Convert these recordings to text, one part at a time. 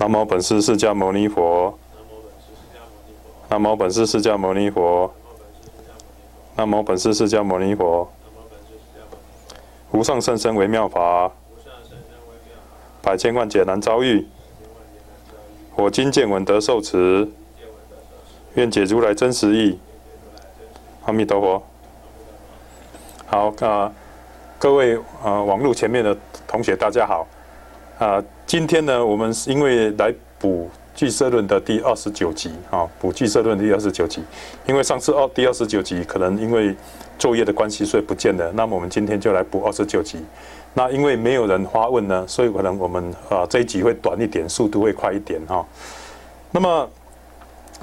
南无本师释迦牟尼佛。南无本师释迦牟尼佛。南无本师释迦牟尼佛。无上甚深微妙法，百千万劫难遭遇。我今见闻得受持，愿解如来真实义。阿弥陀佛。好，啊，各位啊，网络前面的同学，大家好。啊，今天呢，我们是因为来补《聚色论》的第二十九集，啊，补《聚色论》第二十九集。因为上次二第二十九集可能因为作业的关系，所以不见了。那么我们今天就来补二十九集。那因为没有人发问呢，所以可能我们啊这一集会短一点，速度会快一点哈。那么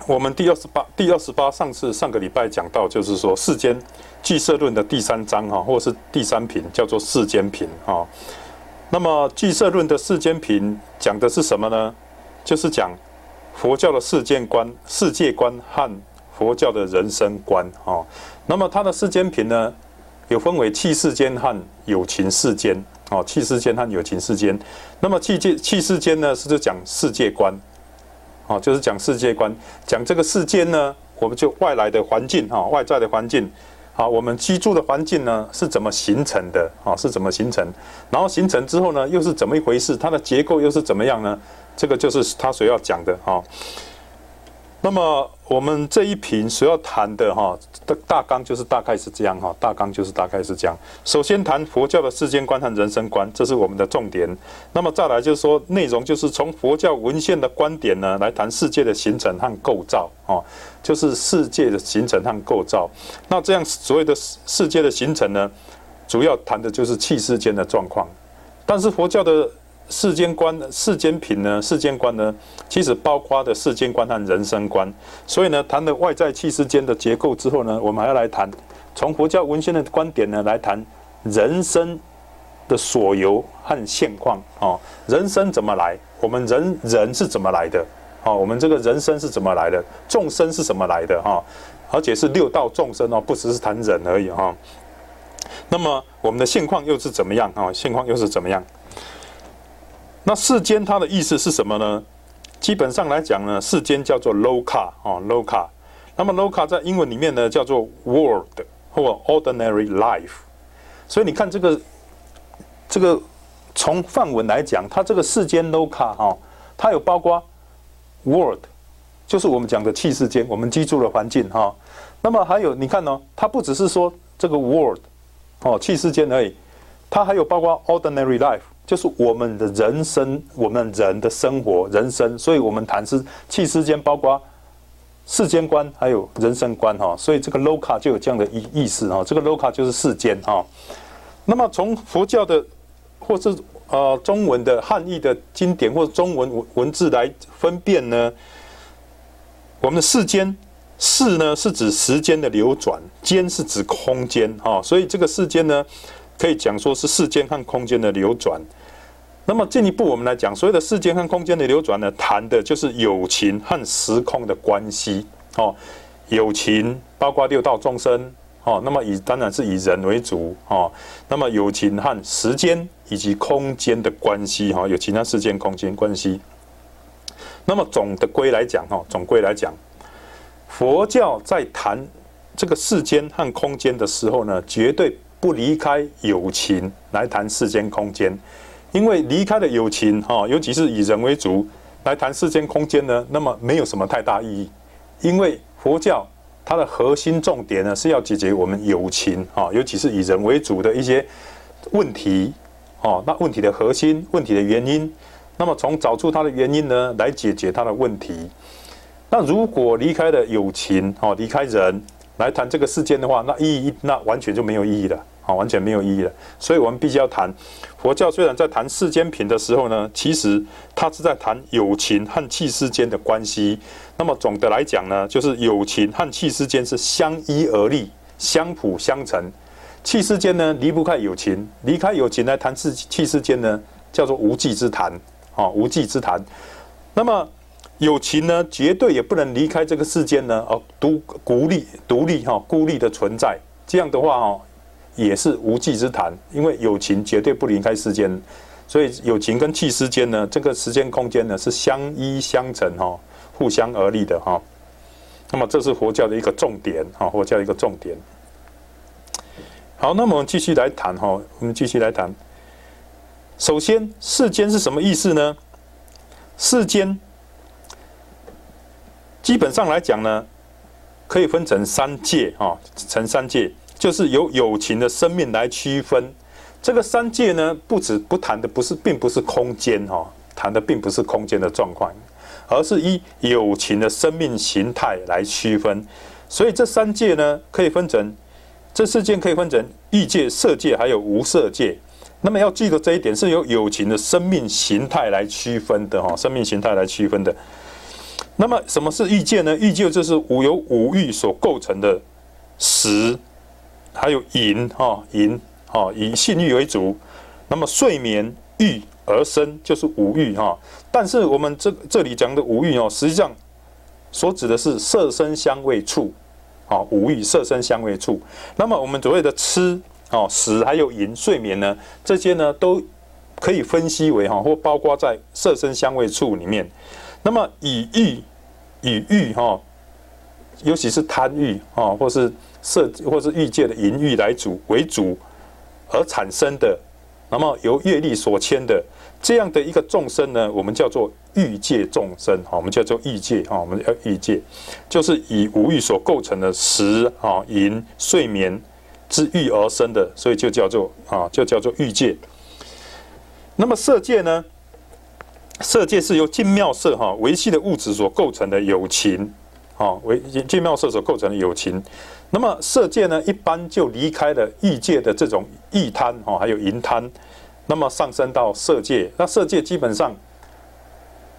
我们第二十八、第二十八，上次上个礼拜讲到，就是说世间《聚色论》的第三章哈，或是第三品，叫做世间品哈。那么《俱色论》的世间品讲的是什么呢？就是讲佛教的世间观、世界观和佛教的人生观哦。那么它的世间品呢，有分为气世间和有情世间哦。气世间和有情世间。那么气界气世间呢，是就讲世界观哦，就是讲世界观，讲这个世间呢，我们就外来的环境哈，外在的环境。好，我们居住的环境呢是怎么形成的？啊，是怎么形成？然后形成之后呢，又是怎么一回事？它的结构又是怎么样呢？这个就是他所要讲的啊。那么我们这一瓶所要谈的哈的大纲就是大概是这样哈，大纲就是大概是这样。首先谈佛教的世间观和人生观，这是我们的重点。那么再来就是说内容，就是从佛教文献的观点呢来谈世界的形成和构造哦，就是世界的形成和构造。那这样所谓的世界的形成呢，主要谈的就是气世间的状况。但是佛教的世间观、世间品呢？世间观呢？其实包括的世间观和人生观。所以呢，谈了外在气世间的结构之后呢，我们还要来谈从佛教文献的观点呢来谈人生的所由和现况。哦，人生怎么来？我们人人是怎么来的？哦，我们这个人生是怎么来的？众生是怎么来的？哈，而且是六道众生哦，不只是谈人而已哈。那么我们的现况又是怎么样？啊，现况又是怎么样？那世间它的意思是什么呢？基本上来讲呢，世间叫做 loka 哦，loka。那么 loka 在英文里面呢叫做 world 或 ordinary life。所以你看这个这个从范文来讲，它这个世间 loka 哈，它有包括 world，就是我们讲的气世间，我们居住的环境哈。那么还有你看呢，它不只是说这个 world 哦，气世间而已，它还有包括 ordinary life。就是我们的人生，我们人的生活、人生，所以我们谈是气世间，包括世间观，还有人生观哈。所以这个 loka 就有这样的意意思哈。这个 loka 就是世间哈。那么从佛教的或是呃中文的汉译的经典或中文文文字来分辨呢，我们的世间世呢是指时间的流转，间是指空间哈。所以这个世间呢。可以讲说是世间和空间的流转。那么进一步我们来讲，所谓的世间和空间的流转呢，谈的就是友情和时空的关系。哦，友情包括六道众生。哦，那么以当然是以人为主。哦，那么友情和时间以及空间的关系。哈，有其他世间空间关系。那么总的归来讲，哈，总归来讲，佛教在谈这个世间和空间的时候呢，绝对。不离开友情来谈世间空间，因为离开了友情哈，尤其是以人为主来谈世间空间呢，那么没有什么太大意义。因为佛教它的核心重点呢是要解决我们友情啊，尤其是以人为主的一些问题哦。那问题的核心、问题的原因，那么从找出它的原因呢，来解决它的问题。那如果离开了友情哦，离开人来谈这个世间的话，那意义那完全就没有意义了。啊，完全没有意义了。所以我们必须要谈佛教。虽然在谈世间品的时候呢，其实它是在谈友情和气世间的关系。那么总的来讲呢，就是友情和气世间是相依而立、相辅相成。气世间呢离不开友情，离开友情来谈气气世间呢，叫做无际之谈。啊，无际之谈。那么友情呢，绝对也不能离开这个世间呢，而，独孤立、独立哈、孤立的存在。这样的话，哈。也是无稽之谈，因为友情绝对不离开世间。所以友情跟气之间呢，这个时间空间呢是相依相成哈，互相而立的哈。那么这是佛教的一个重点哈，佛教一个重点。好，那么我们继续来谈哈，我们继续来谈。首先，世间是什么意思呢？世间基本上来讲呢，可以分成三界哈，成三界，就是由有情的生命来区分。这个三界呢，不止不谈的不是，并不是空间哈，谈的并不是空间的状况，而是以有情的生命形态来区分。所以这三界呢，可以分成，这世界可以分成欲界、色界，还有无色界。那么要记得这一点，是由有情的生命形态来区分的哈，生命形态来区分的。那么什么是欲界呢？欲界就是五由五欲所构成的食，还有淫哈，淫。哦，以性欲为主，那么睡眠欲而生就是五欲哈。但是我们这这里讲的五欲哦，实际上所指的是色身香味触，哦，五欲色身香味触。那么我们所谓的吃哦、食还有饮、睡眠呢，这些呢都可以分析为哈，或包括在色身香味触里面。那么以欲以欲哈，尤其是贪欲啊，或是色或是欲界的淫欲来主为主。而产生的，那么由业力所牵的这样的一个众生呢，我们叫做欲界众生，哈，我们叫做欲界，哈，我们叫欲界，就是以无欲所构成的食、啊、饮、睡眠之欲而生的，所以就叫做啊，就叫做欲界。那么色界呢？色界是由精妙色哈维系的物质所构成的友情，啊，为精妙色所构成的友情。那么色界呢，一般就离开了欲界的这种欲贪哈，还有淫贪，那么上升到色界。那色界基本上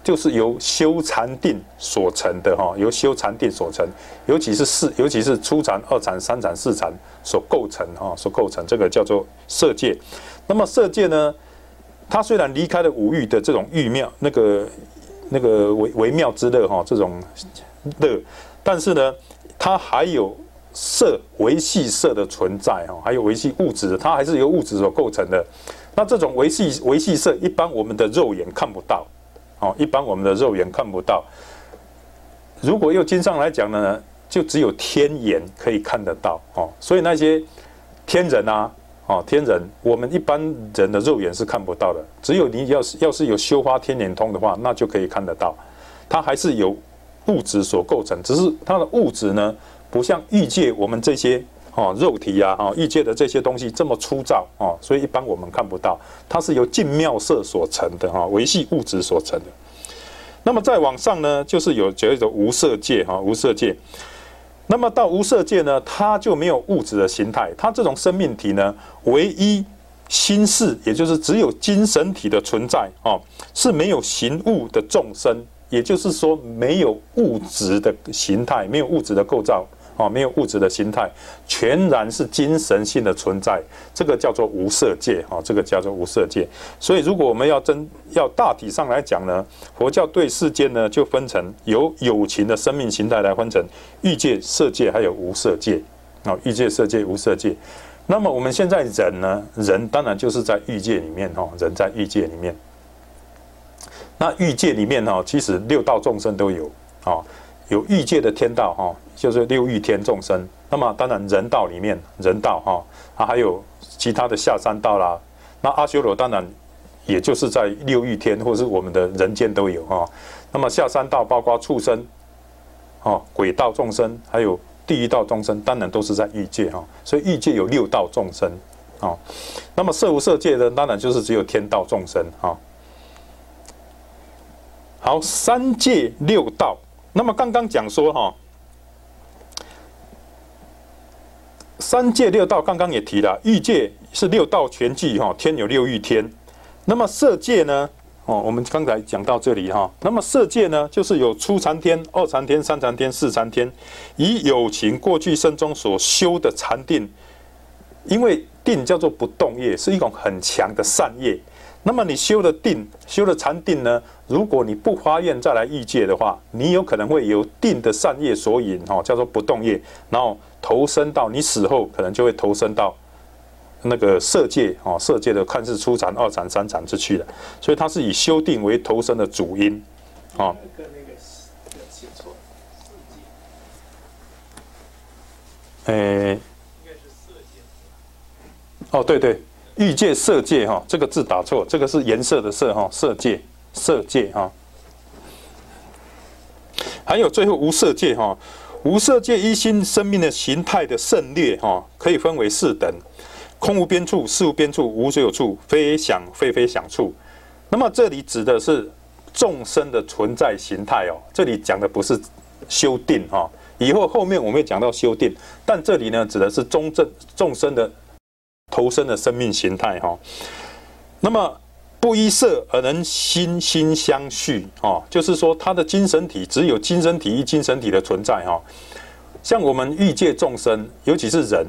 就是由修禅定所成的哈，由修禅定所成，尤其是四，尤其是初禅、二禅、三禅、四禅所构成哈，所构成这个叫做色界。那么色界呢，它虽然离开了五欲的这种欲妙那个那个微微妙之乐哈，这种乐，但是呢，它还有。色维系色的存在哈，还有维系物质，它还是由物质所构成的。那这种维系维系色，一般我们的肉眼看不到，哦，一般我们的肉眼看不到。如果用经上来讲呢，就只有天眼可以看得到哦。所以那些天人啊，哦，天人，我们一般人的肉眼是看不到的。只有你要是要是有修花天眼通的话，那就可以看得到。它还是由物质所构成，只是它的物质呢。不像欲界我们这些哦肉体呀哈欲界的这些东西这么粗糙哦，所以一般我们看不到，它是由净妙色所成的哈维系物质所成的。那么再往上呢，就是有叫做无色界哈无色界。那么到无色界呢，它就没有物质的形态，它这种生命体呢，唯一心事，也就是只有精神体的存在哦，是没有形物的众生，也就是说没有物质的形态，没有物质的构造。哦，没有物质的形态，全然是精神性的存在，这个叫做无色界。哈，这个叫做无色界。所以，如果我们要真要大体上来讲呢，佛教对世间呢就分成由有情的生命形态来分成欲界、色界还有无色界。啊，欲界、色界、无色界。那么我们现在人呢，人当然就是在欲界里面。哈，人在欲界里面。那欲界里面哈，其实六道众生都有。啊，有欲界的天道。哈。就是六欲天众生，那么当然人道里面人道哈，啊还有其他的下三道啦，那阿修罗当然也就是在六欲天或是我们的人间都有哈，那么下三道包括畜生，哦鬼道众生，还有地狱道众生，当然都是在欲界哈，所以欲界有六道众生啊，那么色无色界的当然就是只有天道众生哈。好，三界六道，那么刚刚讲说哈。三界六道，刚刚也提了，欲界是六道全聚哈，天有六欲天。那么色界呢？哦，我们刚才讲到这里哈。那么色界呢，就是有初禅天、二禅天、三禅天、四禅天，以有情过去生中所修的禅定，因为定叫做不动业，是一种很强的善业。那么你修的定，修的禅定呢？如果你不发愿再来欲界的话，你有可能会有定的善业所引哈，叫做不动业，然后投身到你死后，可能就会投身到那个色界哦，色界的看似初禅、二禅、三禅之去了，所以它是以修定为投身的主因，哦。诶，哦，对对，欲界、色界哈，这个字打错，这个是颜色的色哈，色界、色界哈。还有最后无色界哈，无色界一心生命的形态的胜劣哈，可以分为四等：空无边处、事无边处、无所有处、非想非非想处。那么这里指的是众生的存在形态哦，这里讲的不是修定哈。以后后面我们会讲到修定，但这里呢指的是中正众生的投身的生命形态哈。那么不依色而能心心相续哦，就是说他的精神体只有精神体与精神体的存在哈。像我们欲界众生，尤其是人，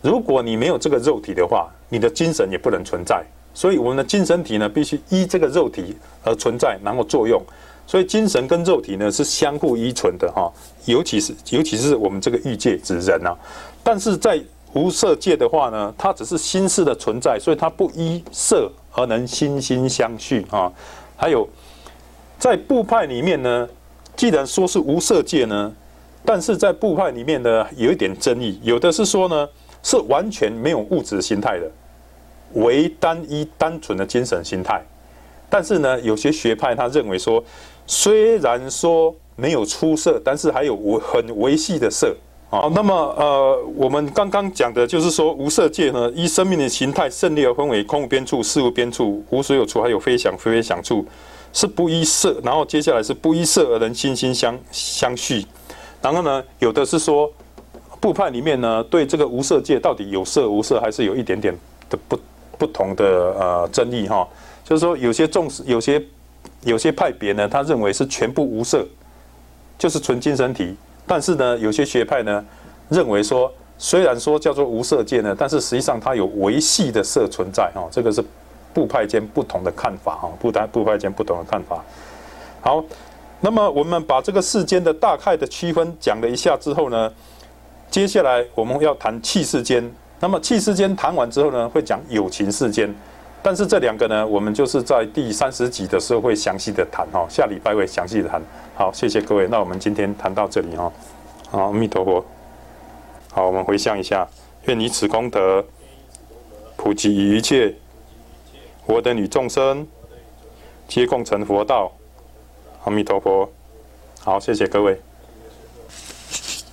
如果你没有这个肉体的话，你的精神也不能存在。所以我们的精神体呢，必须依这个肉体而存在，然后作用。所以精神跟肉体呢是相互依存的哈，尤其是尤其是我们这个欲界指人啊，但是在无色界的话呢，它只是心事的存在，所以它不依色而能心心相续啊。还有在部派里面呢，既然说是无色界呢，但是在部派里面呢有一点争议，有的是说呢是完全没有物质形态的，唯单一单纯的精神形态，但是呢有些学派他认为说。虽然说没有出色，但是还有很维系的色啊。那么呃，我们刚刚讲的就是说无色界呢，依生命的形态胜利而分为空无边处、事无边处、无所有处，还有非想非非想处，是不依色。然后接下来是不依色而能心心相相续。然后呢，有的是说部派里面呢，对这个无色界到底有色无色，还是有一点点的不不同的呃争议哈。就是说有些重视有些。有些派别呢，他认为是全部无色，就是纯精神体。但是呢，有些学派呢，认为说，虽然说叫做无色界呢，但是实际上它有维系的色存在哈。这个是部派间不同的看法哈，部单部派间不同的看法。好，那么我们把这个世间的大概的区分讲了一下之后呢，接下来我们要谈气世间。那么气世间谈完之后呢，会讲有情世间。但是这两个呢，我们就是在第三十集的时候会详细的谈哈，下礼拜会详细的谈。好，谢谢各位，那我们今天谈到这里哈。好，阿弥陀佛。好，我们回向一下，愿以此功德普及于一切，我等与众生皆共成佛道。阿弥陀佛。好，谢谢各位。